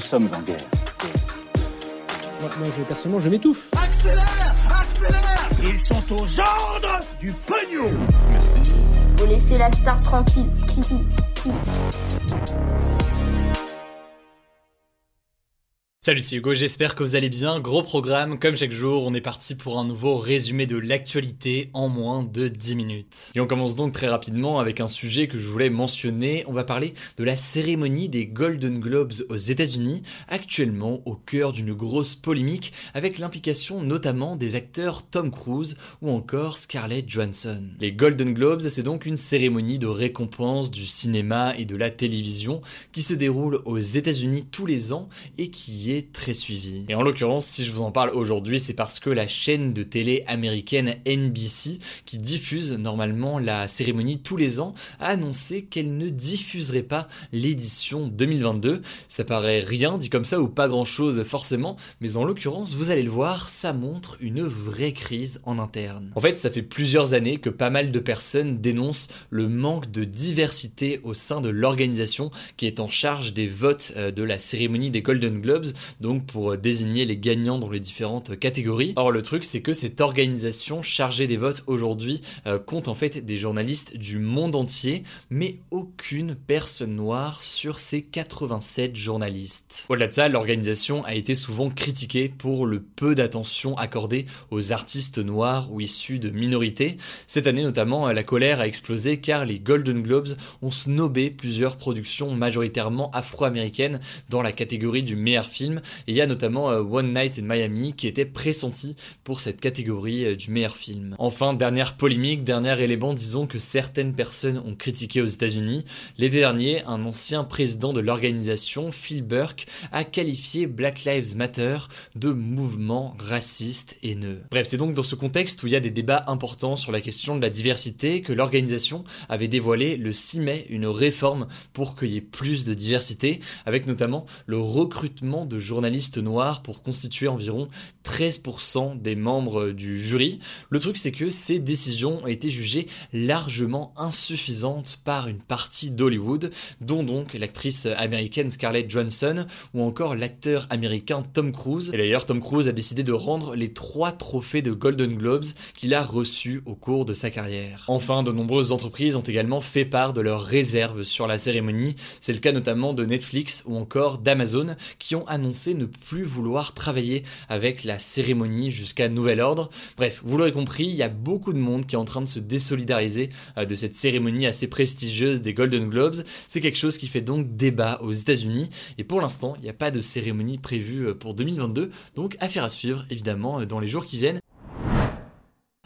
Nous sommes en guerre. Moi, moi, je, personnellement, je m'étouffe. Accélère Accélère Ils sont aux ordres du pognon Faut laisser la star tranquille. Salut, c'est Hugo, j'espère que vous allez bien. Gros programme, comme chaque jour, on est parti pour un nouveau résumé de l'actualité en moins de 10 minutes. Et on commence donc très rapidement avec un sujet que je voulais mentionner. On va parler de la cérémonie des Golden Globes aux États-Unis, actuellement au cœur d'une grosse polémique avec l'implication notamment des acteurs Tom Cruise ou encore Scarlett Johansson. Les Golden Globes, c'est donc une cérémonie de récompense du cinéma et de la télévision qui se déroule aux États-Unis tous les ans et qui très suivi. Et en l'occurrence, si je vous en parle aujourd'hui, c'est parce que la chaîne de télé américaine NBC, qui diffuse normalement la cérémonie tous les ans, a annoncé qu'elle ne diffuserait pas l'édition 2022. Ça paraît rien dit comme ça ou pas grand chose forcément, mais en l'occurrence, vous allez le voir, ça montre une vraie crise en interne. En fait, ça fait plusieurs années que pas mal de personnes dénoncent le manque de diversité au sein de l'organisation qui est en charge des votes euh, de la cérémonie des Golden Globes, donc pour désigner les gagnants dans les différentes catégories. Or le truc c'est que cette organisation chargée des votes aujourd'hui euh, compte en fait des journalistes du monde entier, mais aucune personne noire sur ces 87 journalistes. Au-delà de ça, l'organisation a été souvent critiquée pour le peu d'attention accordée aux artistes noirs ou issus de minorités. Cette année notamment, la colère a explosé car les Golden Globes ont snobé plusieurs productions majoritairement afro-américaines dans la catégorie du meilleur film et il y a notamment euh, One Night in Miami qui était pressenti pour cette catégorie euh, du meilleur film. Enfin, dernière polémique, dernier élément, disons que certaines personnes ont critiqué aux États-Unis. L'été dernier, un ancien président de l'organisation, Phil Burke, a qualifié Black Lives Matter de mouvement raciste haineux. Bref, c'est donc dans ce contexte où il y a des débats importants sur la question de la diversité que l'organisation avait dévoilé le 6 mai une réforme pour qu'il y ait plus de diversité, avec notamment le recrutement de journalistes noirs pour constituer environ 13% des membres du jury. Le truc c'est que ces décisions ont été jugées largement insuffisantes par une partie d'Hollywood, dont donc l'actrice américaine Scarlett Johansson ou encore l'acteur américain Tom Cruise. Et d'ailleurs Tom Cruise a décidé de rendre les trois trophées de Golden Globes qu'il a reçus au cours de sa carrière. Enfin, de nombreuses entreprises ont également fait part de leurs réserves sur la cérémonie. C'est le cas notamment de Netflix ou encore d'Amazon qui ont annoncé ne plus vouloir travailler avec la cérémonie jusqu'à nouvel ordre. Bref, vous l'aurez compris, il y a beaucoup de monde qui est en train de se désolidariser euh, de cette cérémonie assez prestigieuse des Golden Globes. C'est quelque chose qui fait donc débat aux États-Unis et pour l'instant, il n'y a pas de cérémonie prévue euh, pour 2022, donc affaire à suivre évidemment euh, dans les jours qui viennent.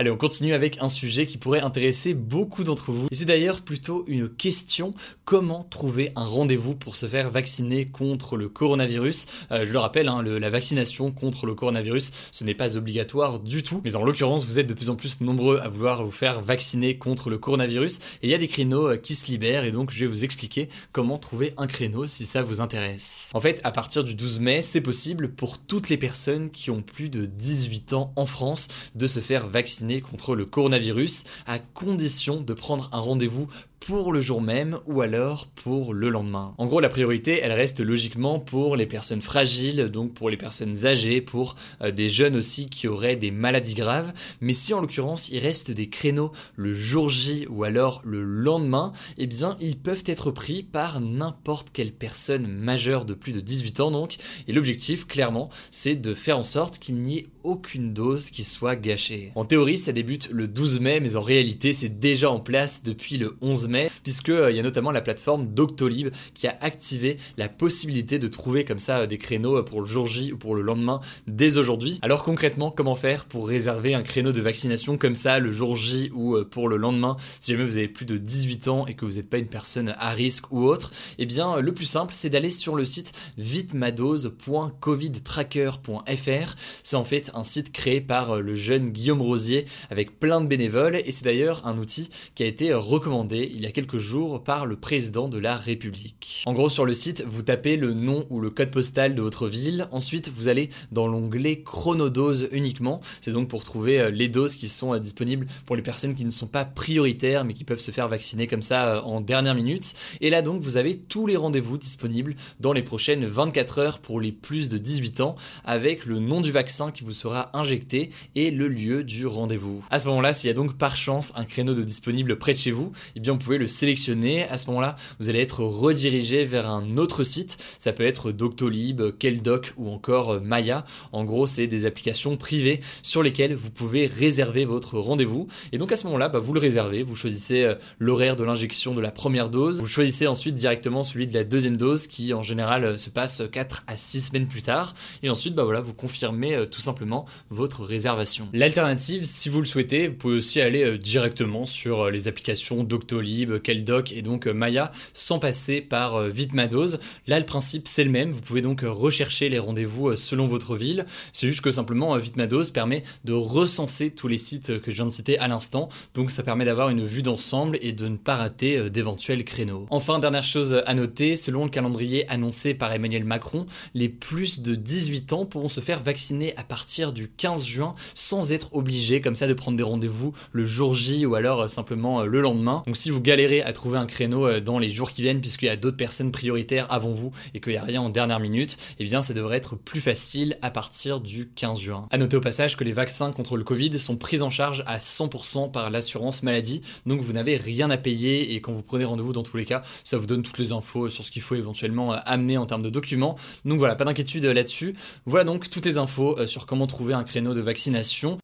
Allez, on continue avec un sujet qui pourrait intéresser beaucoup d'entre vous. C'est d'ailleurs plutôt une question comment trouver un rendez-vous pour se faire vacciner contre le coronavirus? Euh, je le rappelle, hein, la vaccination contre le coronavirus, ce n'est pas obligatoire du tout. Mais en l'occurrence, vous êtes de plus en plus nombreux à vouloir vous faire vacciner contre le coronavirus. Et il y a des créneaux euh, qui se libèrent. Et donc, je vais vous expliquer comment trouver un créneau si ça vous intéresse. En fait, à partir du 12 mai, c'est possible pour toutes les personnes qui ont plus de 18 ans en France de se faire vacciner contre le coronavirus à condition de prendre un rendez-vous pour le jour même ou alors pour le lendemain. En gros, la priorité, elle reste logiquement pour les personnes fragiles, donc pour les personnes âgées, pour euh, des jeunes aussi qui auraient des maladies graves. Mais si en l'occurrence il reste des créneaux le jour J ou alors le lendemain, eh bien ils peuvent être pris par n'importe quelle personne majeure de plus de 18 ans donc. Et l'objectif, clairement, c'est de faire en sorte qu'il n'y ait aucune dose qui soit gâchée. En théorie, ça débute le 12 mai, mais en réalité, c'est déjà en place depuis le 11 15 mai, puisque il y a notamment la plateforme Doctolib qui a activé la possibilité de trouver comme ça des créneaux pour le jour J ou pour le lendemain dès aujourd'hui. Alors concrètement, comment faire pour réserver un créneau de vaccination comme ça le jour J ou pour le lendemain si jamais vous avez plus de 18 ans et que vous n'êtes pas une personne à risque ou autre? Eh bien, le plus simple, c'est d'aller sur le site vitmadose.covidtracker.fr. C'est en fait site créé par le jeune Guillaume Rosier avec plein de bénévoles et c'est d'ailleurs un outil qui a été recommandé il y a quelques jours par le président de la République. En gros, sur le site, vous tapez le nom ou le code postal de votre ville. Ensuite, vous allez dans l'onglet chronodose uniquement. C'est donc pour trouver euh, les doses qui sont euh, disponibles pour les personnes qui ne sont pas prioritaires mais qui peuvent se faire vacciner comme ça euh, en dernière minute. Et là donc, vous avez tous les rendez-vous disponibles dans les prochaines 24 heures pour les plus de 18 ans avec le nom du vaccin qui vous sera injecté et le lieu du rendez-vous. À ce moment-là, s'il y a donc par chance un créneau de disponible près de chez vous, eh bien vous pouvez le sélectionner. À ce moment-là, vous allez être redirigé vers un autre site. Ça peut être Doctolib, Keldoc ou encore Maya. En gros, c'est des applications privées sur lesquelles vous pouvez réserver votre rendez-vous. Et donc à ce moment-là, bah, vous le réservez, vous choisissez euh, l'horaire de l'injection de la première dose, vous choisissez ensuite directement celui de la deuxième dose qui en général euh, se passe 4 à 6 semaines plus tard. Et ensuite, bah voilà, vous confirmez euh, tout simplement votre réservation. L'alternative, si vous le souhaitez, vous pouvez aussi aller directement sur les applications Doctolib, Keldoc et donc Maya sans passer par Vitmadose. Là, le principe c'est le même. Vous pouvez donc rechercher les rendez-vous selon votre ville. C'est juste que simplement Vitmadose permet de recenser tous les sites que je viens de citer à l'instant. Donc ça permet d'avoir une vue d'ensemble et de ne pas rater d'éventuels créneaux. Enfin, dernière chose à noter, selon le calendrier annoncé par Emmanuel Macron, les plus de 18 ans pourront se faire vacciner à partir du 15 juin sans être obligés comme ça de prendre des rendez-vous le jour J ou alors simplement le lendemain. Donc si vous galérez à trouver un créneau dans les jours qui viennent puisqu'il y a d'autres personnes prioritaires avant vous et qu'il n'y a rien en dernière minute, eh bien ça devrait être plus facile à partir du 15 juin. À noter au passage que les vaccins contre le Covid sont pris en charge à 100% par l'assurance maladie, donc vous n'avez rien à payer et quand vous prenez rendez-vous dans tous les cas, ça vous donne toutes les infos sur ce qu'il faut éventuellement amener en termes de documents. Donc voilà, pas d'inquiétude là-dessus. Voilà donc toutes les infos sur comment trouver un créneau de vaccination.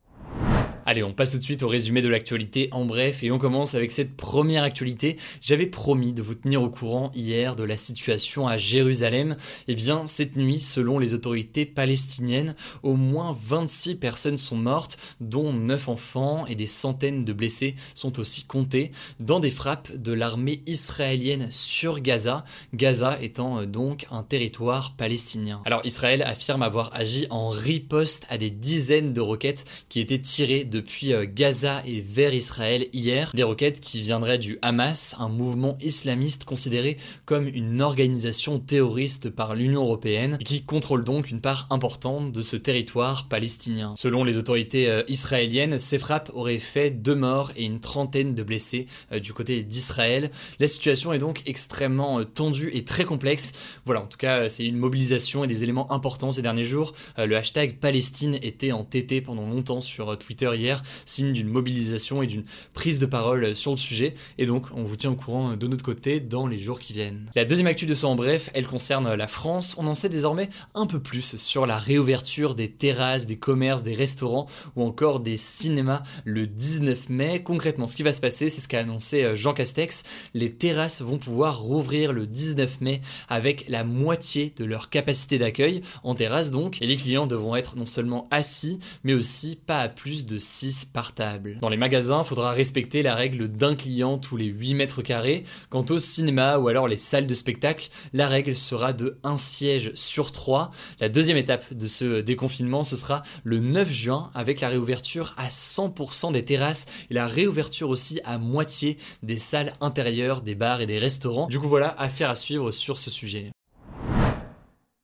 Allez, on passe tout de suite au résumé de l'actualité en bref et on commence avec cette première actualité. J'avais promis de vous tenir au courant hier de la situation à Jérusalem. Eh bien, cette nuit, selon les autorités palestiniennes, au moins 26 personnes sont mortes, dont 9 enfants et des centaines de blessés sont aussi comptés dans des frappes de l'armée israélienne sur Gaza, Gaza étant euh, donc un territoire palestinien. Alors Israël affirme avoir agi en riposte à des dizaines de roquettes qui étaient tirées depuis euh, Gaza et vers Israël hier, des roquettes qui viendraient du Hamas, un mouvement islamiste considéré comme une organisation terroriste par l'Union européenne qui contrôle donc une part importante de ce territoire palestinien. Selon les autorités euh, israéliennes, ces frappes auraient fait deux morts et une trentaine de blessés euh, du côté d'Israël. La situation est donc extrêmement tendue et très complexe. Voilà, en tout cas, c'est une mobilisation et des éléments importants ces derniers jours. Le hashtag Palestine était en TT pendant longtemps sur Twitter hier signe d'une mobilisation et d'une prise de parole sur le sujet. Et donc, on vous tient au courant de notre côté dans les jours qui viennent. La deuxième actu de ça en bref, elle concerne la France. On en sait désormais un peu plus sur la réouverture des terrasses, des commerces, des restaurants ou encore des cinémas le 19 mai. Concrètement, ce qui va se passer, c'est ce qu'a annoncé euh, Jean Castex. Les terrasses vont pouvoir rouvrir le 19 mai avec la moitié de leur capacité d'accueil en terrasse donc. Et les clients devront être non seulement assis, mais aussi pas à plus de 6 Dans les magasins, il faudra respecter la règle d'un client tous les 8 mètres carrés. Quant au cinéma ou alors les salles de spectacle, la règle sera de 1 siège sur 3. La deuxième étape de ce déconfinement, ce sera le 9 juin avec la réouverture à 100% des terrasses et la réouverture aussi à moitié des salles intérieures, des bars et des restaurants. Du coup voilà, affaire à suivre sur ce sujet.